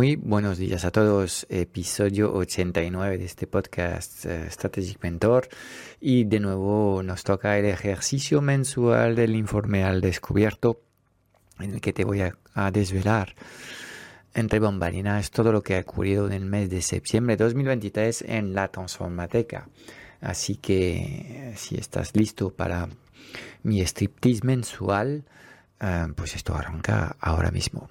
Muy buenos días a todos, episodio 89 de este podcast uh, Strategic Mentor y de nuevo nos toca el ejercicio mensual del informe al descubierto en el que te voy a, desvelar entre bambalinas todo lo que ha ocurrido en el mes de septiembre de 2023 en la Transformateca. Así que si estás listo para mi striptease mensual, uh, pues esto arranca ahora mismo.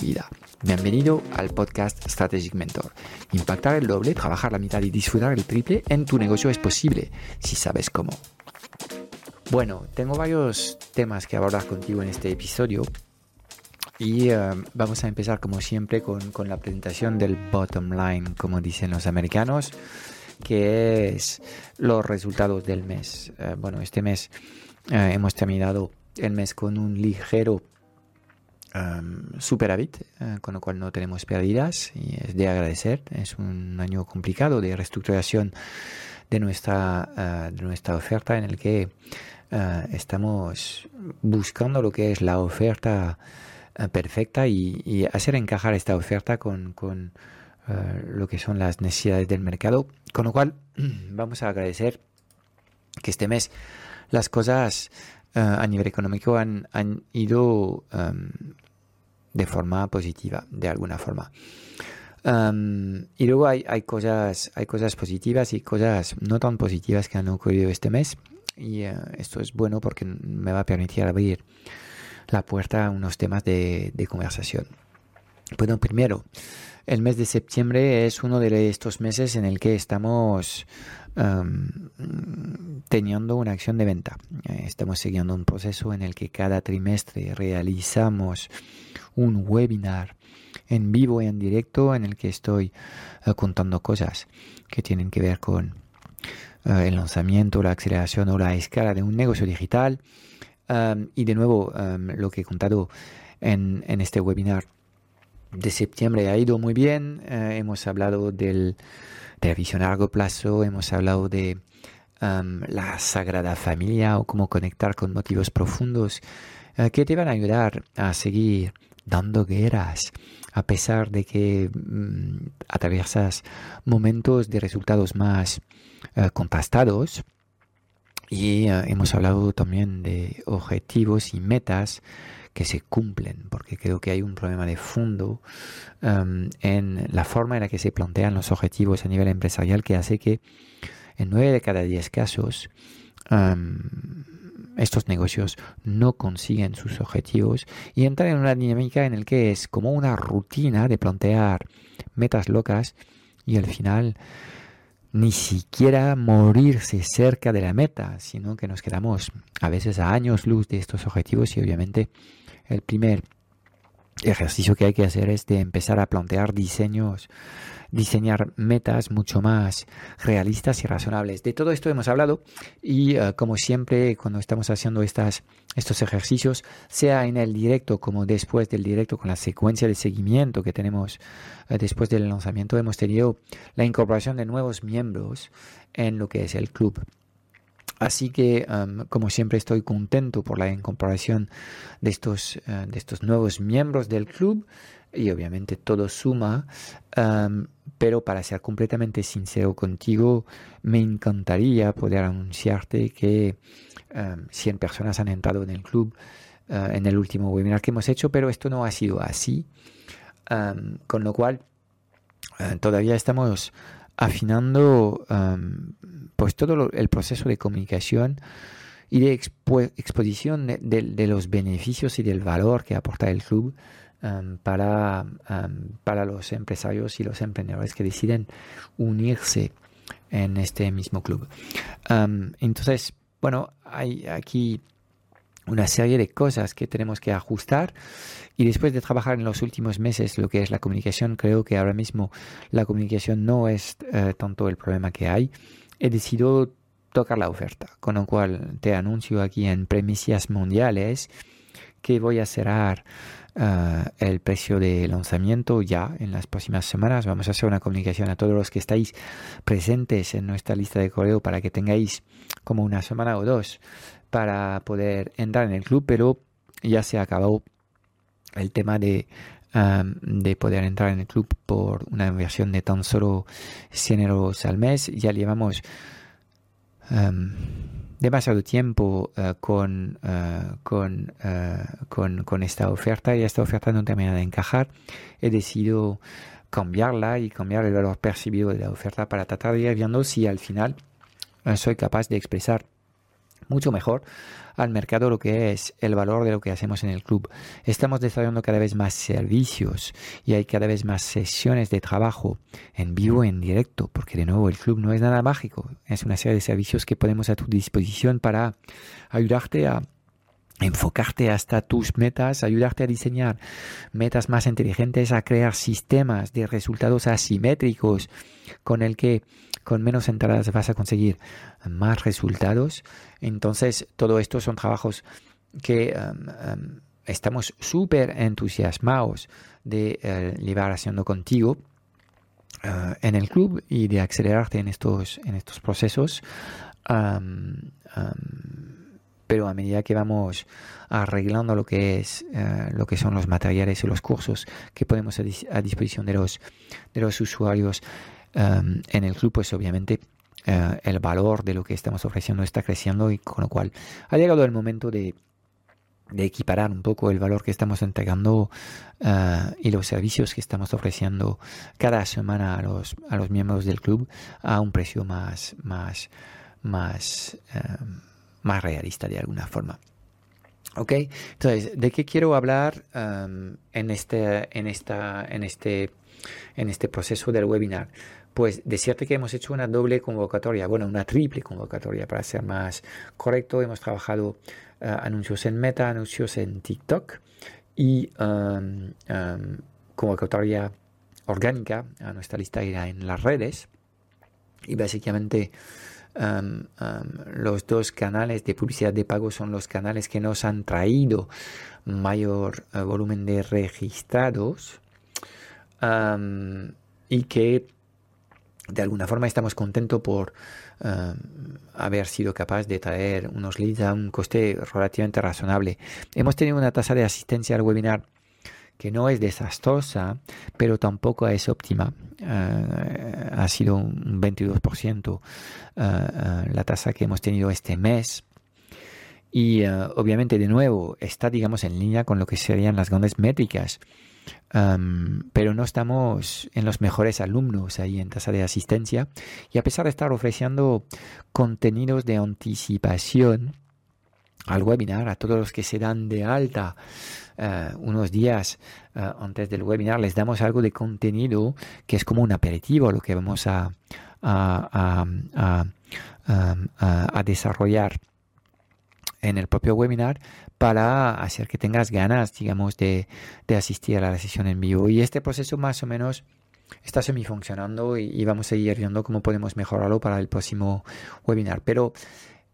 vida. Bienvenido al podcast Strategic Mentor. Impactar el doble, trabajar la mitad y disfrutar el triple en tu negocio es posible si sabes cómo. Bueno, tengo varios temas que abordar contigo en este episodio y uh, vamos a empezar como siempre con, la presentación del bottom line, como dicen los americanos, que es los resultados del mes. Uh, bueno, este mes uh, hemos terminado el mes con un ligero um, superávit, con lo cual no tenemos pérdidas y es de agradecer. Es un año complicado de reestructuración de nuestra, de nuestra oferta en el que estamos buscando lo que es la oferta perfecta y, y, hacer encajar esta oferta con, con lo que son las necesidades del mercado. Con lo cual, vamos a agradecer que este mes las cosas uh, a nivel económico han, han ido um, de forma positiva, de alguna forma. Um, y luego hay, hay, cosas, hay cosas positivas y cosas no tan positivas que han ocurrido este mes. Y uh, esto es bueno porque me va a permitir abrir la puerta a unos temas de, de conversación. Bueno, primero, el mes de septiembre es uno de estos meses en el que estamos teniendo una acción de venta. Eh, estamos siguiendo un proceso en el que cada trimestre realizamos un webinar en vivo y en directo en el que estoy uh, contando cosas que tienen que ver con uh, el lanzamiento, la aceleración o la escala de un negocio digital y de nuevo, lo que he contado en, este webinar de septiembre ha ido muy bien. Hemos hablado del, de visión a largo plazo, hemos hablado de la sagrada familia o cómo conectar con motivos profundos uh, que te van a ayudar a seguir dando guerras a pesar de que um, atraviesas momentos de resultados más uh, contrastados. Y uh, hemos hablado también de objetivos y metas que se cumplen, porque creo que hay un problema de fondo um, en la forma en la que se plantean los objetivos a nivel empresarial que hace que en 9 de cada 10 casos um, estos negocios no consiguen sus objetivos y entran en una dinámica en la que es como una rutina de plantear metas locas y al final ni siquiera morirse cerca de la meta, sino que nos quedamos a veces a años luz de estos objetivos y obviamente el primer ejercicio que hay que hacer es de empezar a plantear diseños diseñar metas mucho más realistas y razonables. De todo esto hemos hablado y uh, como siempre cuando estamos haciendo estas, estos ejercicios, sea en el directo como después del directo con la secuencia de seguimiento que tenemos uh, después del lanzamiento, hemos tenido la incorporación de nuevos miembros en lo que es el club. Así que, um, como siempre, estoy contento por la incorporación de estos, uh, de estos nuevos miembros del club y obviamente todo suma, um, pero para ser completamente sincero contigo, me encantaría poder anunciarte que um, 100 personas han entrado en el club uh, en el último webinar que hemos hecho, pero esto no ha sido así, con lo cual uh, todavía estamos afinando pues todo el proceso de comunicación y de expo exposición de, los beneficios y del valor que aporta el club um, para, um, para los empresarios y los emprendedores que deciden unirse en este mismo club. entonces, bueno, hay aquí una serie de cosas que tenemos que ajustar y después de trabajar en los últimos meses lo que es la comunicación, creo que ahora mismo la comunicación no es eh, tanto el problema que hay. He decidido tocar la oferta, con lo cual te anuncio aquí en premisas mundiales que voy a cerrar eh, el precio de lanzamiento ya en las próximas semanas. Vamos a hacer una comunicación a todos los que estáis presentes en nuestra lista de correo para que tengáis como una semana o dos para poder entrar en el club, pero ya se acabó el tema de, de poder entrar en el club por una inversión de tan solo 100 euros al mes. Ya llevamos demasiado tiempo uh, con, con, con, con, esta oferta y esta oferta no termina de encajar. He decidido cambiarla y cambiar el valor percibido de la oferta para tratar de ir viendo si al final soy capaz de expresar mucho mejor al mercado lo que es el valor de lo que hacemos en el club. Estamos desarrollando cada vez más servicios y hay cada vez más sesiones de trabajo en vivo, en directo, porque de nuevo el club no es nada mágico, es una serie de servicios que ponemos a tu disposición para ayudarte a enfocarte hasta tus metas, ayudarte a diseñar metas más inteligentes, a crear sistemas de resultados asimétricos con el que con menos entradas vas a conseguir más resultados. Entonces, todo esto son trabajos que um, um, estamos súper entusiasmados de uh, llevar haciendo contigo uh, en el club y de acelerarte en estos, en estos procesos. Um, pero a medida que vamos arreglando lo que es uh, lo que son los materiales y los cursos que ponemos a, a disposición de los de los usuarios Em, en el club, pues obviamente eh, el valor de lo que estamos ofreciendo está creciendo y con lo cual ha llegado el momento de, equiparar un poco el valor que estamos entregando eh, y los servicios que estamos ofreciendo cada semana a los, a los miembros del club a un precio más, más, más, em, más realista de alguna forma. ¿Ok? Entonces, ¿de qué quiero hablar em, en, este, en, esta, en, este, en este proceso del webinar? Pues decirte que hemos hecho una doble convocatoria, bueno, una triple convocatoria para ser más correcto. Hemos trabajado eh, anuncios en Meta, anuncios en TikTok y um, um, convocatoria orgánica a nuestra lista irá en las redes. Y básicamente um, los dos canales de publicidad de pago son los canales que nos han traído mayor eh, volumen de registrados y que de alguna forma estamos contentos por eh, haber sido capaz de traer unos leads a un coste relativamente razonable. Hemos tenido una tasa de asistencia al webinar que no es desastrosa, pero tampoco es óptima. Eh, ha sido un 22% eh, la tasa que hemos tenido este mes. Y obviamente, de nuevo, está, digamos, en línea con lo que serían las grandes métricas pero no estamos en los mejores alumnos ahí en tasa de asistencia. Y a pesar de estar ofreciendo contenidos de anticipación al webinar, a todos los que se dan de alta eh, unos días eh, antes del webinar, les damos algo de contenido que es como un aperitivo, lo que vamos a, a desarrollar en el propio webinar para hacer que tengas ganas, digamos, de, asistir a la sesión en vivo. Y este proceso más o menos está semi funcionando y, vamos a ir viendo cómo podemos mejorarlo para el próximo webinar. Pero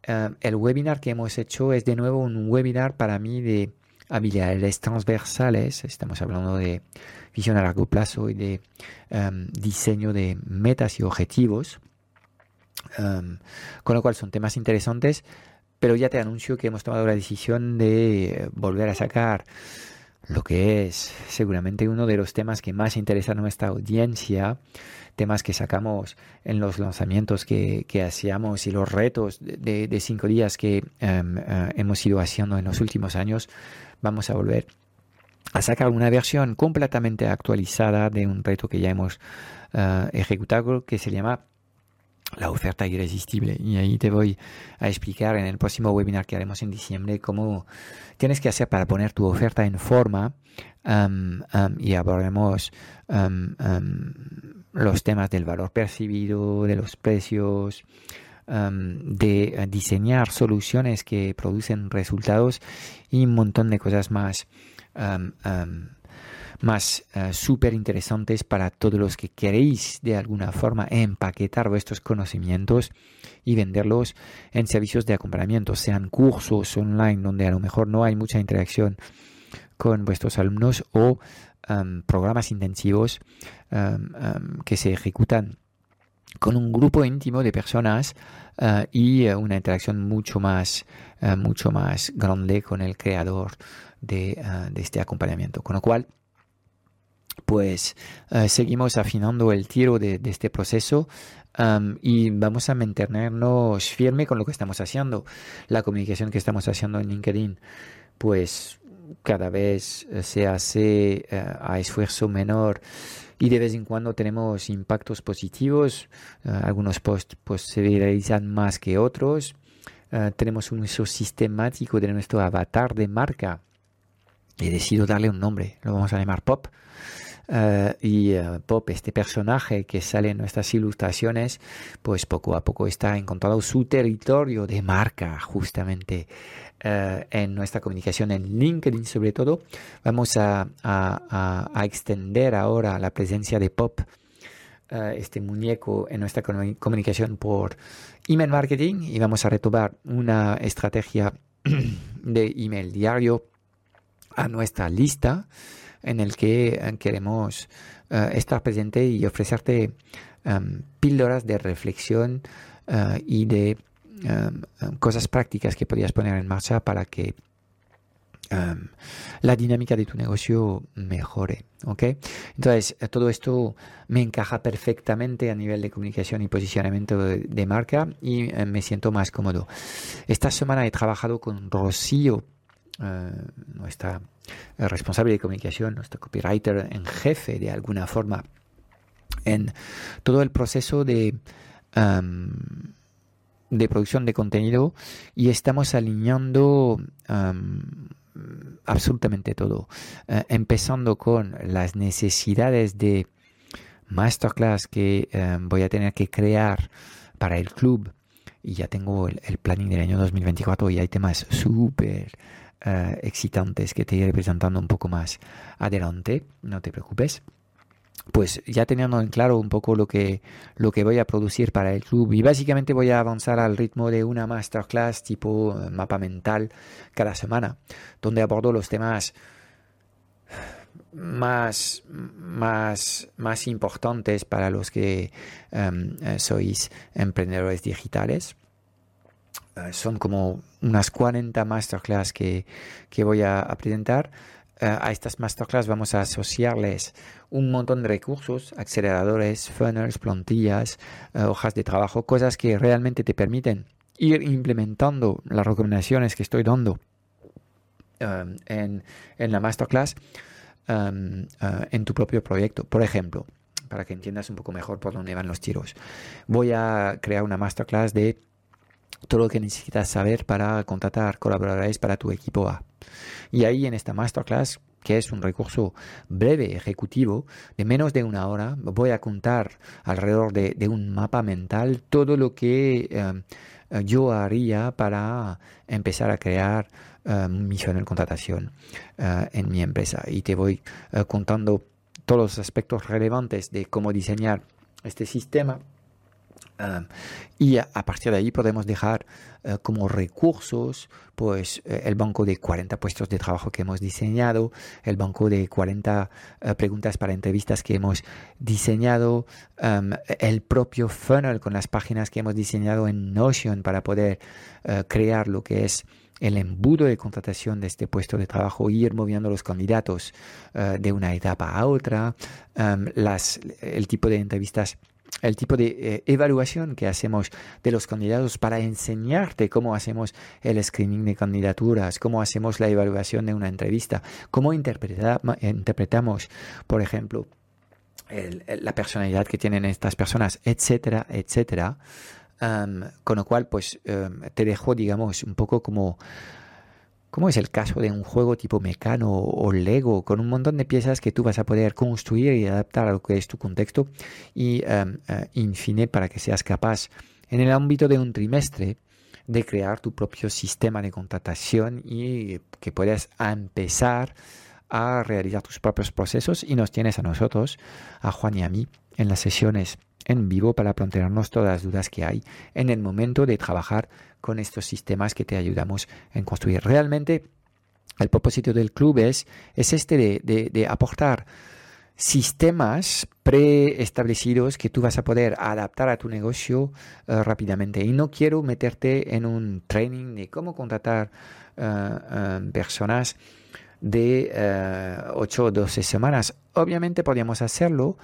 eh, el webinar que hemos hecho es de nuevo un webinar para mí de habilidades transversales. Estamos hablando de visión a largo plazo y de em, diseño de metas y objetivos. Em, con lo cual son temas interesantes pero ya te anuncio que hemos tomado la decisión de volver a sacar lo que es seguramente uno de los temas que más interesa a nuestra audiencia, temas que sacamos en los lanzamientos que, hacíamos y los retos de, cinco días que em, eh, hemos ido haciendo en los últimos años, vamos a volver a sacar una versión completamente actualizada de un reto que ya hemos eh, ejecutado que se llama la oferta irresistible. Y ahí te voy a explicar en el próximo webinar que haremos en diciembre cómo tienes que hacer para poner tu oferta en forma um, um, y abordaremos um, los temas del valor percibido, de los precios, de diseñar soluciones que producen resultados y un montón de cosas más más uh, súper interesantes para todos los que queréis de alguna forma empaquetar vuestros conocimientos y venderlos en servicios de acompañamiento, sean cursos online donde a lo mejor no hay mucha interacción con vuestros alumnos o programas intensivos que se ejecutan con un grupo íntimo de personas uh, y uh, una interacción mucho más, mucho más grande con el creador de, de este acompañamiento. Con lo cual, pues eh, seguimos afinando el tiro de, este proceso y vamos a mantenernos firme con lo que estamos haciendo. La comunicación que estamos haciendo en LinkedIn, pues cada vez eh, se hace eh, a esfuerzo menor y de vez en cuando tenemos impactos positivos. algunos posts pues, se realizan más que otros. tenemos un uso sistemático de nuestro avatar de marca. He decidido darle un nombre, lo vamos a llamar Pop. Eh, y eh, Pop, este personaje que sale en nuestras ilustraciones, pues poco a poco está encontrando su territorio de marca justamente eh, en nuestra comunicación en LinkedIn sobre todo. Vamos a, a, extender ahora la presencia de Pop. este muñeco en nuestra comunicación por email marketing y vamos a retomar una estrategia de email diario a nuestra lista en el que eh, queremos eh, estar presente y ofrecerte em, píldoras de reflexión eh, y de em, em, cosas prácticas que podrías poner en marcha para que la dinámica de tu negocio mejore. Entonces, todo esto me encaja perfectamente a nivel de comunicación y posicionamiento de marca y me siento más cómodo. Esta semana he trabajado con Rocío eh, nuestra responsable de comunicación, nuestro copywriter en jefe de alguna forma, en todo el proceso de, de producción de contenido y estamos alineando absolutamente todo, eh, empezando con las necesidades de masterclass que voy a tener que crear para el club. Y ya tengo el, el planning del año 2024 y hay temas súper eh, excitantes que te iré presentando un poco más adelante, no te preocupes. Pues ya teniendo en claro un poco lo que, lo que voy a producir para el club y básicamente voy a avanzar al ritmo de una masterclass tipo eh, mapa mental cada semana, donde abordo los temas más, más, más importantes para los que em, eh, sois emprendedores digitales son como unas 40 masterclass que, que voy a, presentar. Eh, a estas masterclass vamos a asociarles un montón de recursos, aceleradores, funnels, plantillas, eh, hojas de trabajo, cosas que realmente te permiten ir implementando las recomendaciones que estoy dando en, en, la masterclass en tu propio proyecto. Por ejemplo, para que entiendas un poco mejor por dónde van los tiros, voy a crear una masterclass de todo lo que necesitas saber para contratar colaboradores para tu equipo A. Y ahí en esta masterclass, que es un recurso breve, ejecutivo, de menos de una hora, voy a contar alrededor de, un mapa mental todo lo que eh, yo haría para empezar a crear eh, misión de contratación eh, en mi empresa. Y te voy contando todos los aspectos relevantes de cómo diseñar este sistema Ah, y a, partir de ahí podemos dejar eh, como recursos pues eh, el banco de 40 puestos de trabajo que hemos diseñado, el banco de 40 eh, preguntas para entrevistas que hemos diseñado, el propio funnel con las páginas que hemos diseñado en Notion para poder crear lo que es el embudo de contratación de este puesto de trabajo, ir moviendo los candidatos de una etapa a otra, el tipo de entrevistas el tipo de eh, evaluación que hacemos de los candidatos para enseñarte cómo hacemos el screening de candidaturas, cómo hacemos la evaluación de una entrevista, cómo interpretamos, por ejemplo, la personalidad que tienen estas personas, etcétera, etcétera. con lo cual, pues te dejo, digamos, un poco como como es el caso de un juego tipo Mecano o Lego, con un montón de piezas que tú vas a poder construir y adaptar a lo que es tu contexto y, um, uh, para que seas capaz, en el ámbito de un trimestre, de crear tu propio sistema de contratación y que puedas empezar a realizar tus propios procesos. Y nos tienes a nosotros, a Juan y a mí, en las sesiones en vivo para plantearnos todas las dudas que hay en el momento de trabajar con estos sistemas que te ayudamos en construir. Realmente el propósito del club es, es este de, aportar sistemas preestablecidos que tú vas a poder adaptar a tu negocio eh, rápidamente. Y no quiero meterte en un training de cómo contratar eh, eh, personas de 8 o 12 semanas. Obviamente podríamos hacerlo,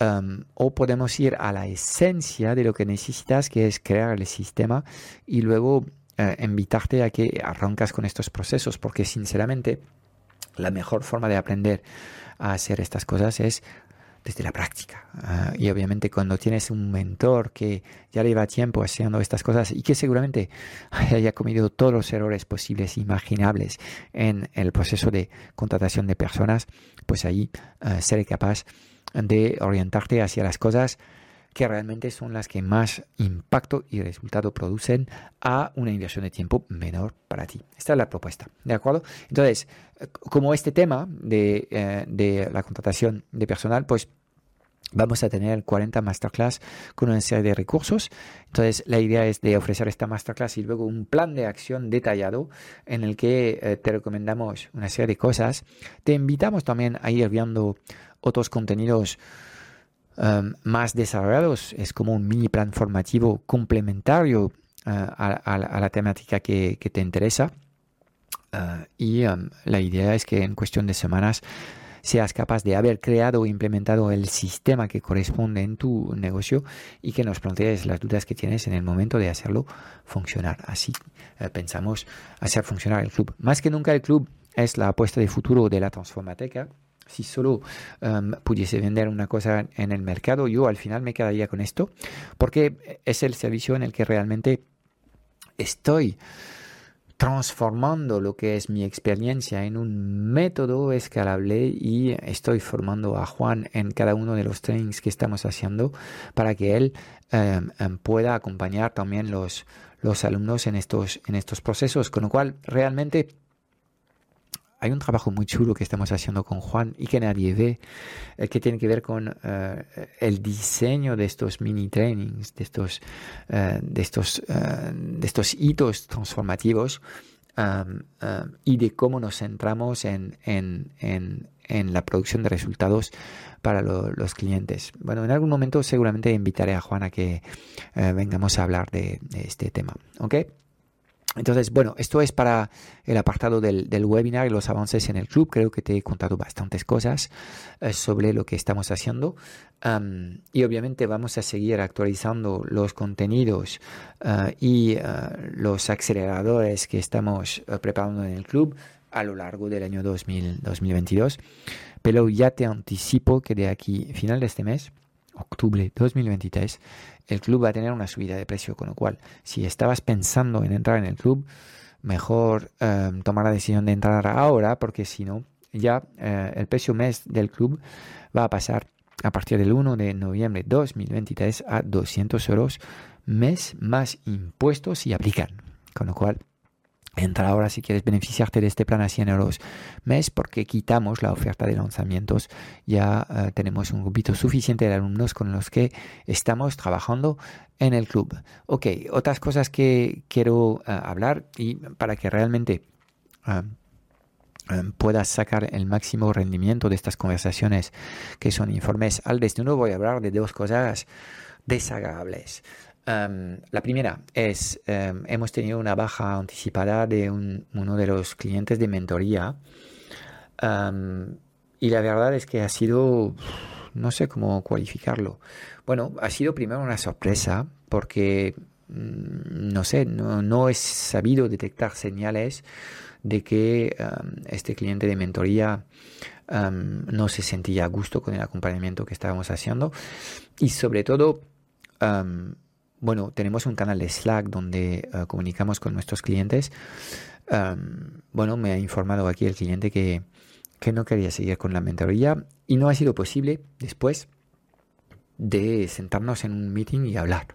Um, o podemos ir a la esencia de lo que necesitas, que es crear el sistema y luego eh, invitarte a que arrancas con estos procesos, porque sinceramente la mejor forma de aprender a hacer estas cosas es desde la práctica. Ah, y obviamente cuando tienes un mentor que ya lleva tiempo haciendo estas cosas y que seguramente haya cometido todos los errores posibles imaginables en el proceso de contratación de personas, pues ahí uh, seré capaz de orientarte hacia las cosas que realmente son las que más impacto y resultado producen a una inversión de tiempo menor para ti. Esta es la propuesta, ¿de acuerdo? Entonces, como este tema de, eh, de la contratación de personal, pues Vamos a tener 40 masterclass con una serie de recursos. Entonces, la idea es de ofrecer esta masterclass y luego un plan de acción detallado en el que eh, te recomendamos una serie de cosas. Te invitamos también a ir viendo otros contenidos um, más desarrollados. Es como un mini plan formativo complementario uh, a, la temática que, te interesa. Uh, y um, la idea es que en cuestión de semanas seas capaz de haber creado o implementado el sistema que corresponde en tu negocio y que nos plantees las dudas que tienes en el momento de hacerlo funcionar. Así uh, pensamos hacer funcionar el club. Más que nunca el club es la apuesta de futuro de la transformateca si solo um, pudiese vender una cosa en el mercado, yo al final me quedaría con esto, porque es el servicio en el que realmente estoy transformando lo que es mi experiencia en un método escalable y estoy formando a Juan en cada uno de los trainings que estamos haciendo para que él um, um, pueda acompañar también los, los alumnos en estos, en estos procesos, con lo cual realmente hay un trabajo muy chulo que estamos haciendo con Juan y que nadie ve, eh, que tiene que ver con eh, el diseño de estos mini trainings, de estos, eh, de estos, de estos hitos transformativos y de cómo nos centramos en, en, en, la producción de resultados para los clientes. Bueno, en algún momento seguramente invitaré a Juan a que vengamos a hablar de, de este tema. ¿Ok? Entonces, bueno, esto es para el apartado del, webinar y los avances en el club. Creo que te he contado bastantes cosas eh, sobre lo que estamos haciendo. y obviamente vamos a seguir actualizando los contenidos eh, y eh, los aceleradores que estamos preparando en el club a lo largo del año 2022. Pero ya te anticipo que de aquí, final de este mes, octubre 2023, el club va a tener una subida de precio, con lo cual, si estabas pensando en entrar en el club, mejor em, tomar la decisión de entrar ahora, porque si no, ya eh, el precio mes del club va a pasar a partir del 1 de noviembre 2023 a 200 euros mes más impuestos y aplican. Con lo cual, Entra ahora si quieres beneficiarte de este plan a 100 euros mes porque quitamos la oferta de lanzamientos. Ya eh, tenemos un grupito suficiente de alumnos con los que estamos trabajando en el club. Ok, otras cosas que quiero eh, hablar y para que realmente eh, puedas sacar el máximo rendimiento de estas conversaciones que son informes al destino, voy a hablar de dos cosas desagradables la primera es, hemos tenido una baja anticipada de uno de los clientes de mentoría y la verdad es que ha sido, no sé cómo cualificarlo. Bueno, ha sido primero una sorpresa porque mm, no sé, no, he sabido detectar señales de que este cliente de mentoría no se sentía a gusto con el acompañamiento que estábamos haciendo y sobre todo bueno tenemos un canal de Slack donde uh, comunicamos con nuestros clientes bueno me ha informado aquí el cliente que que no quería seguir con la mentoría y no ha sido posible después de sentarnos en un meeting y hablar.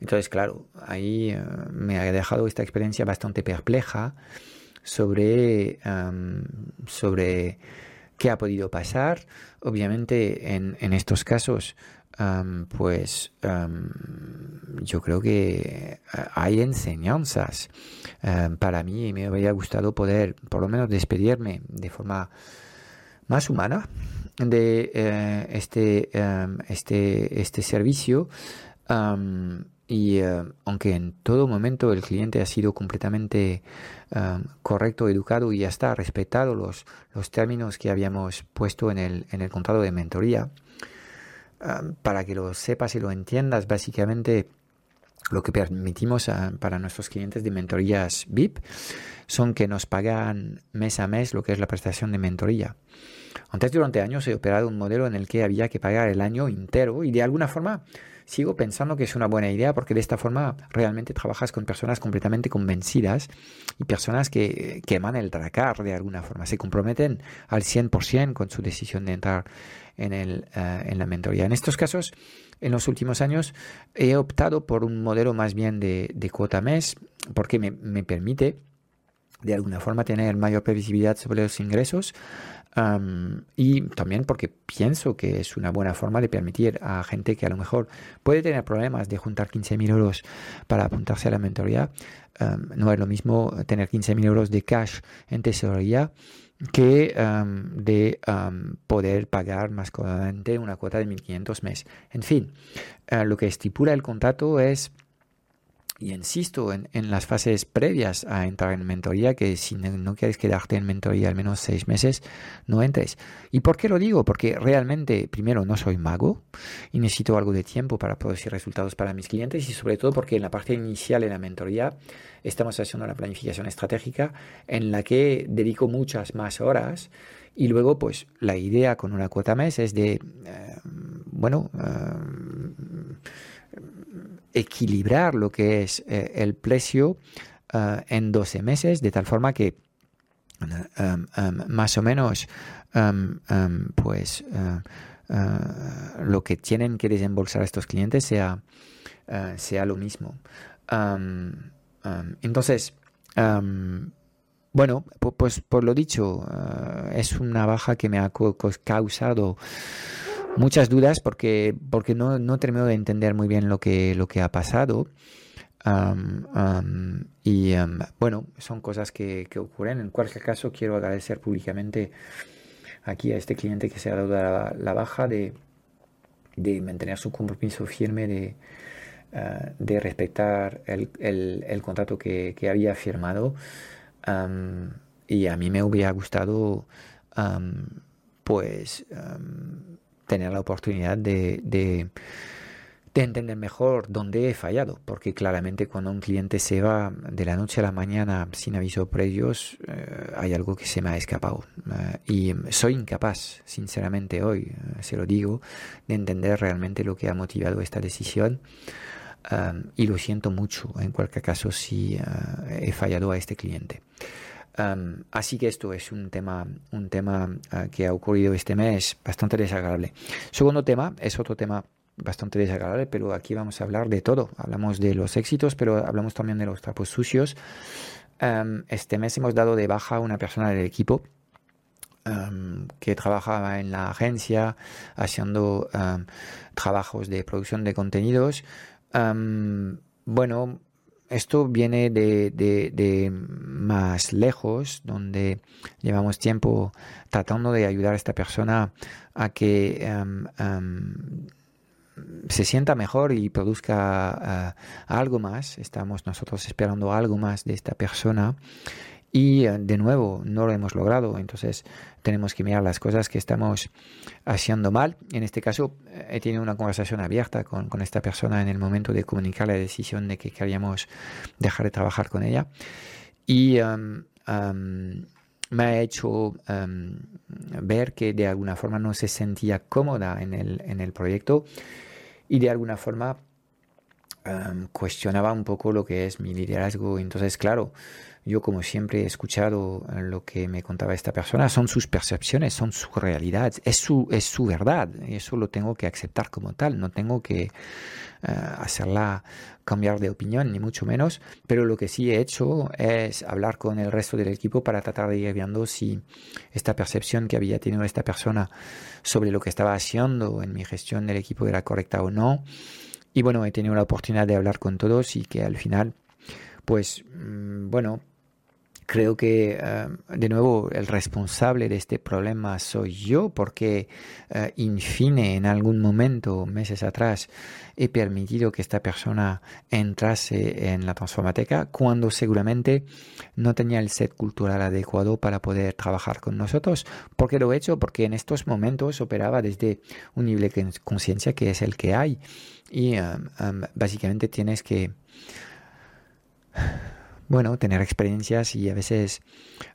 Entonces, claro, ahí eh, me ha dejado esta experiencia bastante perpleja sobre, sobre qué ha podido pasar. Obviamente, en, en estos casos, pues yo creo que eh, hay enseñanzas. Para mí y me habría gustado poder por lo menos despedirme de forma más humana de eh, este, este, este servicio. Y eh, aunque en todo momento el cliente ha sido completamente correcto, educado y hasta respetado los, los términos que habíamos puesto en el, en el contrato de mentoría, para que lo sepas y lo entiendas, básicamente lo que permitimos para nuestros clientes de mentorías VIP son que nos pagan mes a mes lo que es la prestación de mentoría. Antes, durante años, he operado un modelo en el que había que pagar el año entero y de alguna forma sigo pensando que es una buena idea porque de esta forma realmente trabajas con personas completamente convencidas y personas que queman el tracar de alguna forma, se comprometen al 100% con su decisión de entrar en, el, eh, en la mentoría. En estos casos, en los últimos años, he optado por un modelo más bien de, de cuota mes porque me, me permite de alguna forma tener mayor previsibilidad sobre los ingresos y también porque pienso que es una buena forma de permitir a gente que a lo mejor puede tener problemas de juntar 15.000 euros para apuntarse a la mentoría. no es lo mismo tener 15.000 euros de cash en tesorería que de poder pagar más cómodamente una cuota de 1.500 mes. En fin, eh, lo que estipula el contrato es y insisto en, las fases previas a entrar en mentoría, que si no, quieres quedarte en mentoría al menos seis meses, no entres. ¿Y por qué lo digo? Porque realmente, primero, no soy mago y necesito algo de tiempo para producir resultados para mis clientes y sobre todo porque en la parte inicial de la mentoría estamos haciendo una planificación estratégica en la que dedico muchas más horas y luego, pues, la idea con una cuota mes es de, eh, bueno, eh, equilibrar lo que es eh, el precio eh, en 12 meses, de tal forma que um, más o menos um, pues lo que tienen que desembolsar estos clientes sea, sea lo mismo. entonces, bueno, pues por lo dicho, es una baja que me ha causado muchas dudas porque, porque no, no termino de entender muy bien lo que, lo que ha pasado. y bueno, son cosas que, que, ocurren. En cualquier caso, quiero agradecer públicamente aquí a este cliente que se ha dado la, baja de, de, mantener su compromiso firme de, ah, de respetar el, el, el contrato que, que, había firmado. y a mí me hubiera gustado, pues, tener la oportunidad de, de, entender mejor dónde he fallado, porque claramente cuando un cliente se va de la noche a la mañana sin aviso previos, eh, hay algo que se me ha escapado. Eh, y soy incapaz, sinceramente hoy, eh, se lo digo, de entender realmente lo que ha motivado esta decisión. y lo siento mucho en cualquier caso si he fallado a este cliente así que esto es un tema, un tema ah, que ha ocurrido este mes bastante desagradable. Segundo tema es otro tema bastante desagradable, pero aquí vamos a hablar de todo. Hablamos de los éxitos, pero hablamos también de los trapos sucios. este mes hemos dado de baja a una persona del equipo que trabajaba en la agencia haciendo trabajos de producción de contenidos. bueno, esto viene de, más lejos, donde llevamos tiempo tratando de ayudar a esta persona a que em, se sienta mejor y produzca eh, algo más. Estamos nosotros esperando algo más de esta persona y eh, de nuevo no lo hemos logrado. Entonces tenemos que mirar las cosas que estamos haciendo mal. En este caso he tenido una conversación abierta con, con esta persona en el momento de comunicar la decisión de que queríamos dejar de trabajar con ella. Y um, me ha hecho um, ver que de alguna forma no se sentía cómoda en el, en el proyecto y de alguna forma cuestionaba un poco lo que es mi liderazgo. Entonces, claro, yo como siempre he escuchado lo que me contaba esta persona, son sus percepciones, son su realidad, es su, es su verdad. Eso lo tengo que aceptar como tal, no tengo que eh, hacerla cambiar de opinión, ni mucho menos. Pero lo que sí he hecho es hablar con el resto del equipo para tratar de ir viendo si esta percepción que había tenido esta persona sobre lo que estaba haciendo en mi gestión del equipo era correcta o no. Y bueno, he tenido la oportunidad de hablar con todos y que al final, pues mm, bueno, creo que eh, de nuevo el responsable de este problema soy yo porque uh, in fine en algún momento meses atrás he permitido que esta persona entrase en la transformateca cuando seguramente no tenía el set cultural adecuado para poder trabajar con nosotros. ¿Por qué lo he hecho? Porque en estos momentos operaba desde un nivel de conciencia que es el que hay y um, básicamente tienes que bueno, tener experiencias y a veces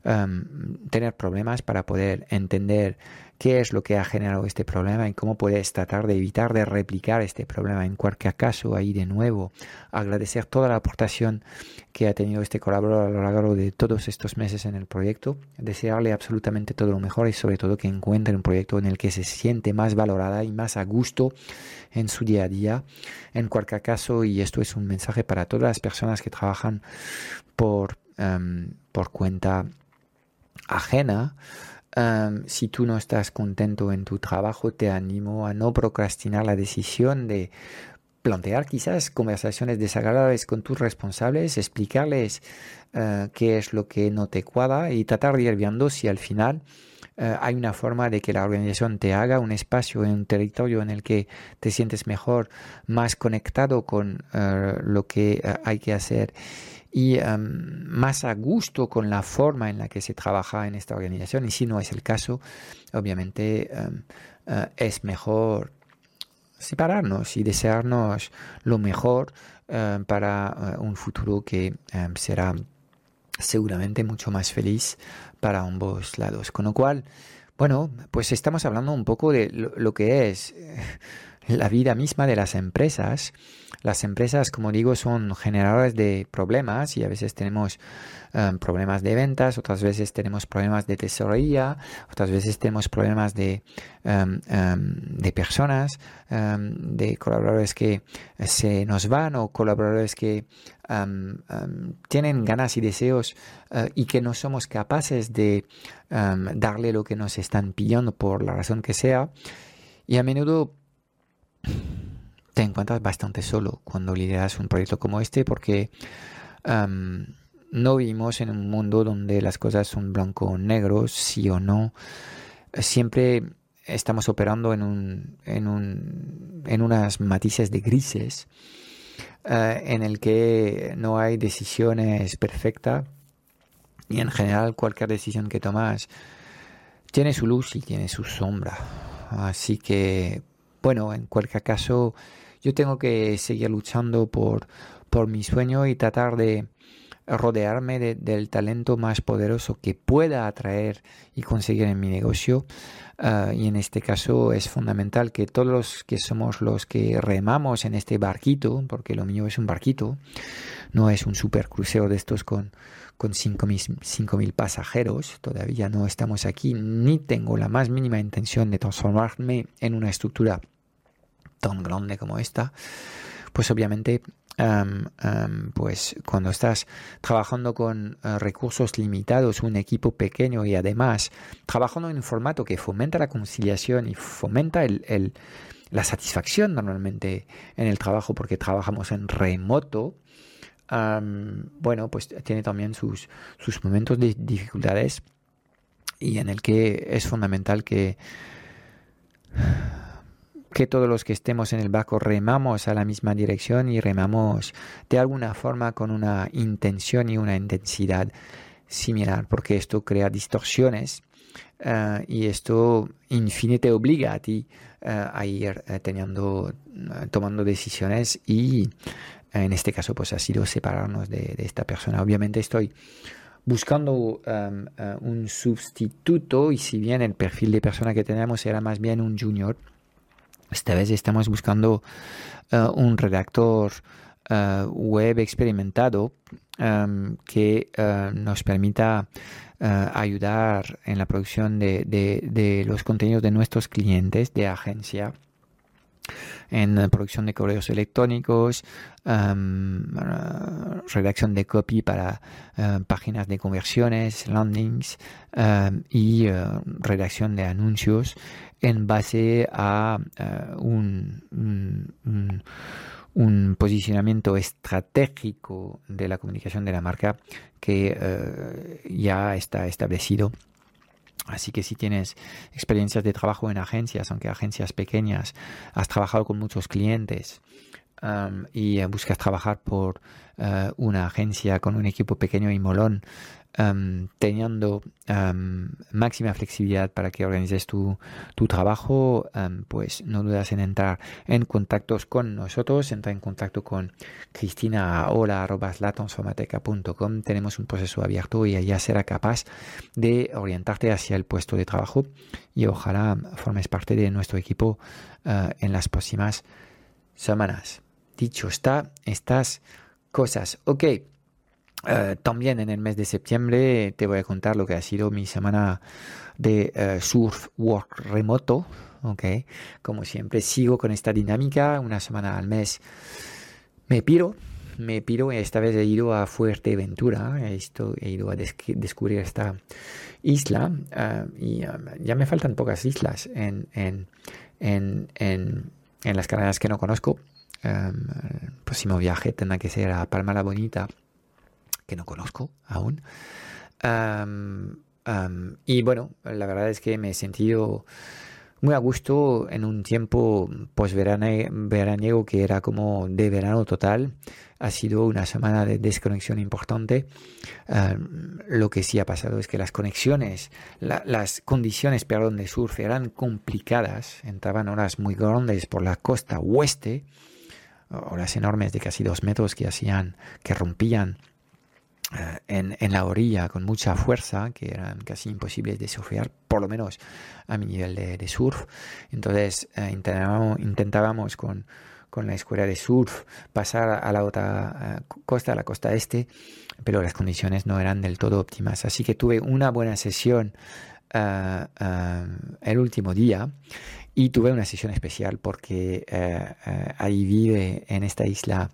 um, tener problemas para poder entender qué es lo que ha generado este problema y cómo puedes tratar de evitar de replicar este problema. En cualquier caso, ahí de nuevo, agradecer toda la aportación que ha tenido este colaborador a lo largo de todos estos meses en el proyecto, desearle absolutamente todo lo mejor y sobre todo que encuentre un proyecto en el que se siente más valorada y más a gusto en su día a día. En cualquier caso, y esto es un mensaje para todas las personas que trabajan por, em, por cuenta ajena, em, si tú no estás contento en tu trabajo, te animo a no procrastinar la decisión de plantear quizás conversaciones desagradables con tus responsables, explicarles eh, qué es lo que no te cuadra y tratar de ir viendo si al final eh, hay una forma de que la organización te haga un espacio un territorio en el que te sientes mejor, más conectado con eh, lo que hay que hacer y em, más a gusto con la forma en la que se trabaja en esta organización. Y si no es el caso, obviamente em, es mejor separarnos y desearnos lo mejor eh, para eh, un futuro que eh, será seguramente mucho más feliz para ambos lados. Con lo cual, bueno, pues estamos hablando un poco de lo que es la vida misma de las empresas. Las empresas, como digo, son generadores de problemas y a veces tenemos um, problemas de ventas, otras veces tenemos problemas de tesorería, otras veces tenemos problemas de, um, de personas, de colaboradores que se nos van o colaboradores que tienen ganas y deseos uh, y que no somos capaces de darle lo que nos están pidiendo por la razón que sea. Y a menudo te encuentras bastante solo cuando lideras un proyecto como este porque no vivimos en un mundo donde las cosas son blanco o negro, sí o no. Siempre estamos operando en, un, en, un, en unas matices de grises eh, en el que no hay decisiones perfectas y en general cualquier decisión que tomas tiene su luz y tiene su sombra. Así que bueno, en cualquier caso, yo tengo que seguir luchando por, por mi sueño y tratar de rodearme del talento más poderoso que pueda atraer y conseguir en mi negocio. Ah, y en este caso es fundamental que todos los que somos los que remamos en este barquito, porque lo mío es un barquito, no es un super crucero de estos con, con 5.000 pasajeros, todavía no estamos aquí, ni tengo la más mínima intención de transformarme en una estructura tan grande como esta, pues obviamente pues cuando estás trabajando con eh, recursos limitados, un equipo pequeño y además trabajando en un formato que fomenta la conciliación y fomenta el, la satisfacción normalmente en el trabajo porque trabajamos en remoto, bueno, pues tiene también sus, sus momentos de dificultades y en el que es fundamental que que todos los que estemos en el barco remamos a la misma dirección y remamos de alguna forma con una intención y una intensidad similar, porque esto crea distorsiones y esto, en fin, te obliga a ti a ir teniendo, tomando decisiones y en este caso pues ha sido separarnos de, esta persona. Obviamente estoy buscando um, uh, un sustituto y si bien el perfil de persona que tenemos era más bien un junior, esta vez estamos buscando uh, un redactor uh, web experimentado um, que nos permita ayudar en la producción de, los contenidos de nuestros clientes de agencia en producción de correos electrónicos, redacción de copy para páginas de conversiones, landings y eh, redacción de anuncios en base a eh, un, un, posicionamiento estratégico de la comunicación de la marca que eh, ya está establecido Así que si tienes experiencias de trabajo en agencias, aunque agencias pequeñas, has trabajado con muchos clientes y buscas trabajar por eh, una agencia con un equipo pequeño y molón, teniendo máxima flexibilidad para que organices tu, trabajo, pues no dudas en entrar en contactos con nosotros, entra en contacto con Cristina a. Tenemos un proceso abierto y ella será capaz de orientarte hacia el puesto de trabajo y ojalá formes parte de nuestro equipo eh, en las próximas semanas. Dicho está, estas cosas. Ok. Eh, también en el mes de septiembre te voy a contar lo que ha sido mi semana de eh, surf work remoto. Okay. Como siempre, sigo con esta dinámica. Una semana al mes me piro. Me piro esta vez he ido a Fuerteventura. He, he ido a descubrir esta isla. Eh, y ya me faltan pocas islas en, las Canarias que no conozco. el próximo viaje tendrá que ser a Palma la Bonita que no conozco aún. y bueno, la verdad es que me he sentido muy a gusto en un tiempo veraniego que era como de verano total. Ha sido una semana de desconexión importante. lo que sí ha pasado es que las conexiones, las condiciones, perdón, de surf eran complicadas. Entraban horas muy grandes por la costa oeste, horas enormes de casi dos metros que hacían, que rompían en, en, la orilla con mucha fuerza, que eran casi imposibles de surfear, por lo menos a mi nivel de, surf. Entonces eh, intentábamos, intentábamos con, con, la escuela de surf pasar a la otra eh, costa, a la costa este, pero las condiciones no eran del todo óptimas. Así que tuve una buena sesión el último día y tuve una sesión especial porque ahí vive en esta isla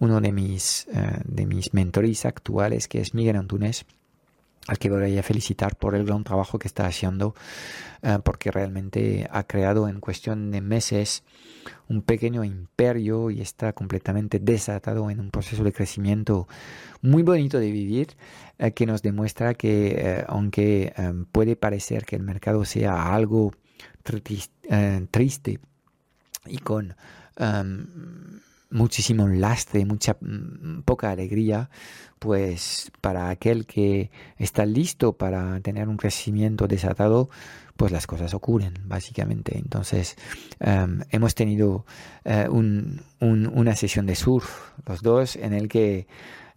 uno de mis, uh, de mis mentores actuales, que es Miguel Antunes, al que voy a felicitar por el gran trabajo que está haciendo, uh, porque realmente ha creado en cuestión de meses un pequeño imperio y está completamente desatado en un proceso de crecimiento muy bonito de vivir, uh, que nos demuestra que aunque um, puede parecer que el mercado sea algo triste y con um, muchísimo lastre, mucha mm, poca alegría, pues para aquel que está listo para tener un crecimiento desatado, pues las cosas ocurren, básicamente. Entonces, em, hemos tenido eh, una sesión de surf, los dos, en el que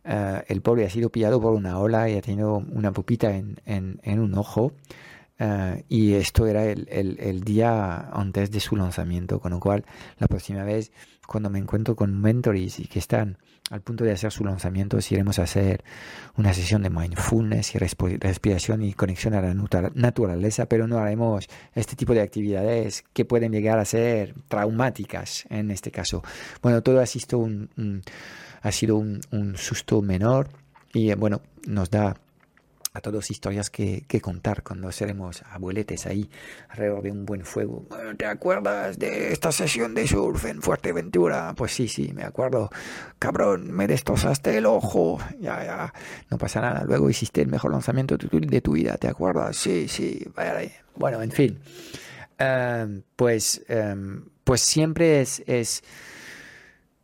eh, el pobre ha sido pillado por una ola y ha tenido una pupita en, en, un ojo. Eh, y esto era el, el, día antes de su lanzamiento, con lo cual la próxima vez cuando me encuentro con mentores y que están al punto de hacer su lanzamiento, si iremos a hacer una sesión de mindfulness y respiración y conexión a la naturaleza, pero no haremos este tipo de actividades que pueden llegar a ser traumáticas en este caso. Bueno, todo ha sido un, ha sido un, un susto menor y eh, bueno, nos da a todos historias que, que, contar cuando seremos abueletes ahí alrededor de un buen fuego. ¿Te acuerdas de esta sesión de surf en Fuerteventura? Pues sí, sí, me acuerdo. Cabrón, me destrozaste el ojo. Ya, ya, no pasa nada. Luego hiciste el mejor lanzamiento de tu, vida, ¿te acuerdas? Sí, sí. Bueno, en fin. Em, pues, em, pues siempre es, es,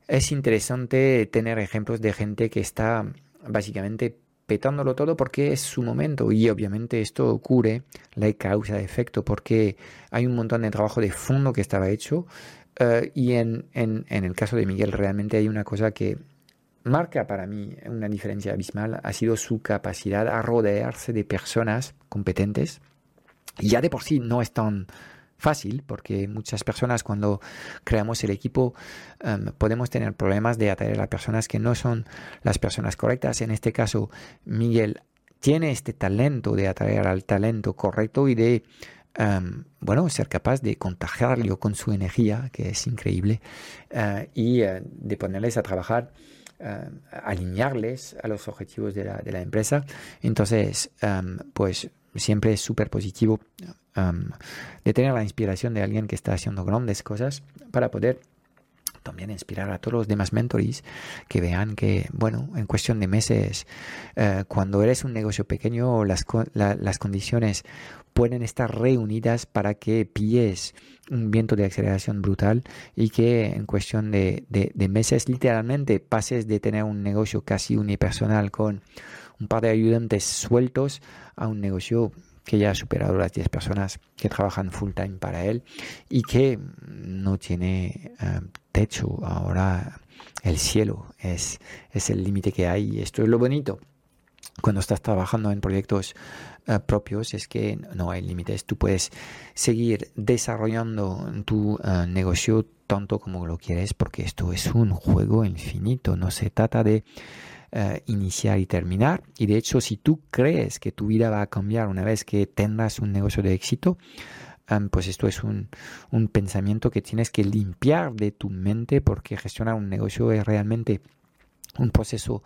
es interesante tener ejemplos de gente que está básicamente petándolo todo porque es su momento y obviamente esto ocurre, la causa de efecto, porque hay un montón de trabajo de fondo que estaba hecho eh, y en, en, en el caso de Miguel realmente hay una cosa que marca para mí una diferencia abismal, ha sido su capacidad a rodearse de personas competentes. Ya de por sí no es tan fácil porque muchas personas cuando creamos el equipo em, podemos tener problemas de atraer a personas que no son las personas correctas. En este caso, Miguel tiene este talento de atraer al talento correcto y de em, bueno, ser capaz de contagiarlo con su energía, que es increíble, eh, y eh, de ponerles a trabajar, eh, alinearles a los objetivos de la, de la empresa. Entonces, em, pues siempre es súper positivo de tener la inspiración de alguien que está haciendo grandes cosas para poder también inspirar a todos los demás mentores que vean que, bueno, en cuestión de meses, eh, cuando eres un negocio pequeño, las, las condiciones pueden estar reunidas para que pilles un viento de aceleración brutal y que en cuestión de, de meses literalmente pases de tener un negocio casi unipersonal con un par de ayudantes sueltos a un negocio que ya ha superado las 10 personas que trabajan full time para él y que no tiene eh, techo. Ahora el cielo es, es el límite que hay y esto es lo bonito. Cuando estás trabajando en proyectos eh, propios es que no hay límites. Tú puedes seguir desarrollando tu eh, negocio tanto como lo quieres porque esto es un juego infinito. No se trata de eh, iniciar y terminar. Y de hecho, si tú crees que tu vida va a cambiar una vez que tengas un negocio de éxito, pues esto es un, un, pensamiento que tienes que limpiar de tu mente porque gestionar un negocio es realmente un proceso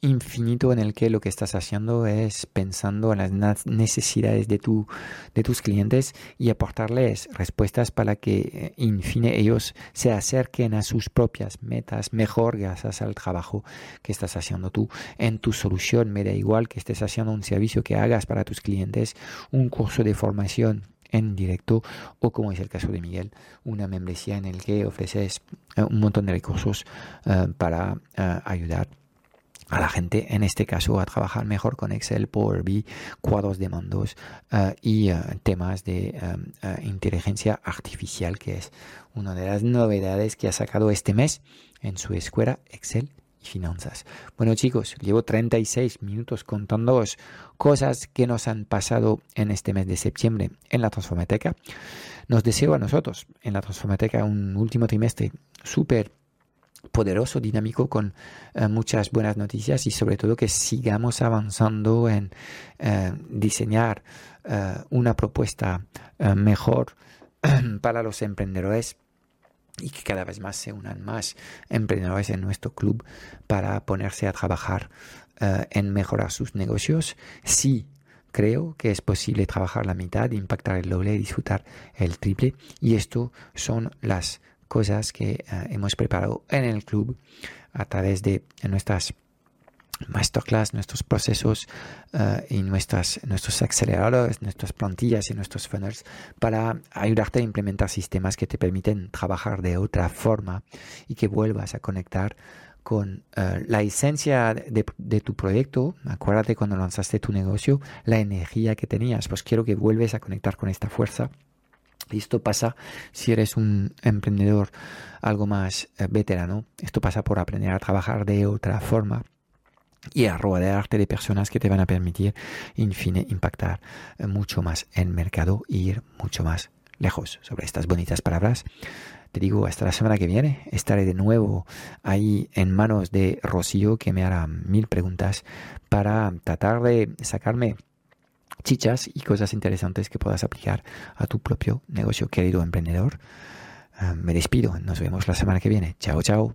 infinito en el que lo que estás haciendo es pensando en las necesidades de, tu, de tus clientes y aportarles respuestas para que, en eh, fin, ellos se acerquen a sus propias metas mejor gracias al trabajo que estás haciendo tú en tu solución. Me da igual que estés haciendo un servicio que hagas para tus clientes, un curso de formación en directo o como es el caso de Miguel, una membresía en el que ofreces eh, un montón de recursos eh, para eh, ayudar a la gente, en este caso, a trabajar mejor con Excel, Power BI, cuadros de mandos y temas de inteligencia artificial, que es una de las novedades que ha sacado este mes en su escuela Excel finanzas. Bueno chicos, llevo 36 minutos contándoos cosas que nos han pasado en este mes de septiembre en la Transformateca. Nos deseo a nosotros en la Transformateca un último trimestre súper poderoso, dinámico, con eh, muchas buenas noticias y sobre todo que sigamos avanzando en eh, diseñar eh, una propuesta mejor para los emprendedores y que cada vez más se unan más emprendedores en nuestro club para ponerse a trabajar eh, en mejorar sus negocios. Sí, creo que es posible trabajar la mitad, impactar el doble disfrutar el triple. Y esto son las cosas que eh, hemos preparado en el club a través de nuestras masterclass, nuestros procesos eh, y nuestras, nuestros aceleradores, nuestras plantillas y nuestros funnels para ayudarte a implementar sistemas que te permiten trabajar de otra forma y que vuelvas a conectar con eh, la esencia de, tu proyecto. Acuérdate cuando lanzaste tu negocio, la energía que tenías. Pues quiero que vuelves a conectar con esta fuerza. Y esto pasa si eres un emprendedor algo más eh, veterano. Esto pasa por aprender a trabajar de otra forma y a rodearte de personas que te van a permitir, en fin, impactar eh, mucho más el mercado e ir mucho más lejos. Sobre estas bonitas palabras, te digo hasta la semana que viene. Estaré de nuevo ahí en manos de Rocío, que me hará mil preguntas para tratar de sacarme chichas y cosas interesantes que puedas aplicar a tu propio negocio, querido emprendedor. Eh, me despido, nos vemos la semana que viene. Chao, chao.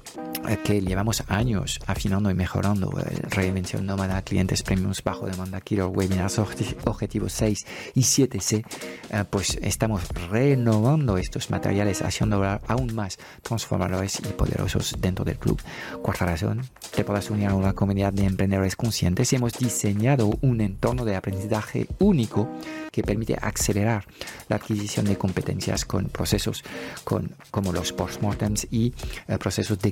que llevamos años afinando y mejorando. Eh, reinvención nómada, clientes premiums bajo demanda, Killer Webinars, objetivos 6 y 7C. Eh, pues estamos renovando estos materiales, haciendo aún más transformadores y poderosos dentro del club. Cuarta razón, te podrás unir a una comunidad de emprendedores conscientes. Hemos diseñado un entorno de aprendizaje único que permite acelerar la adquisición de competencias con procesos con, como los postmortems y procesos de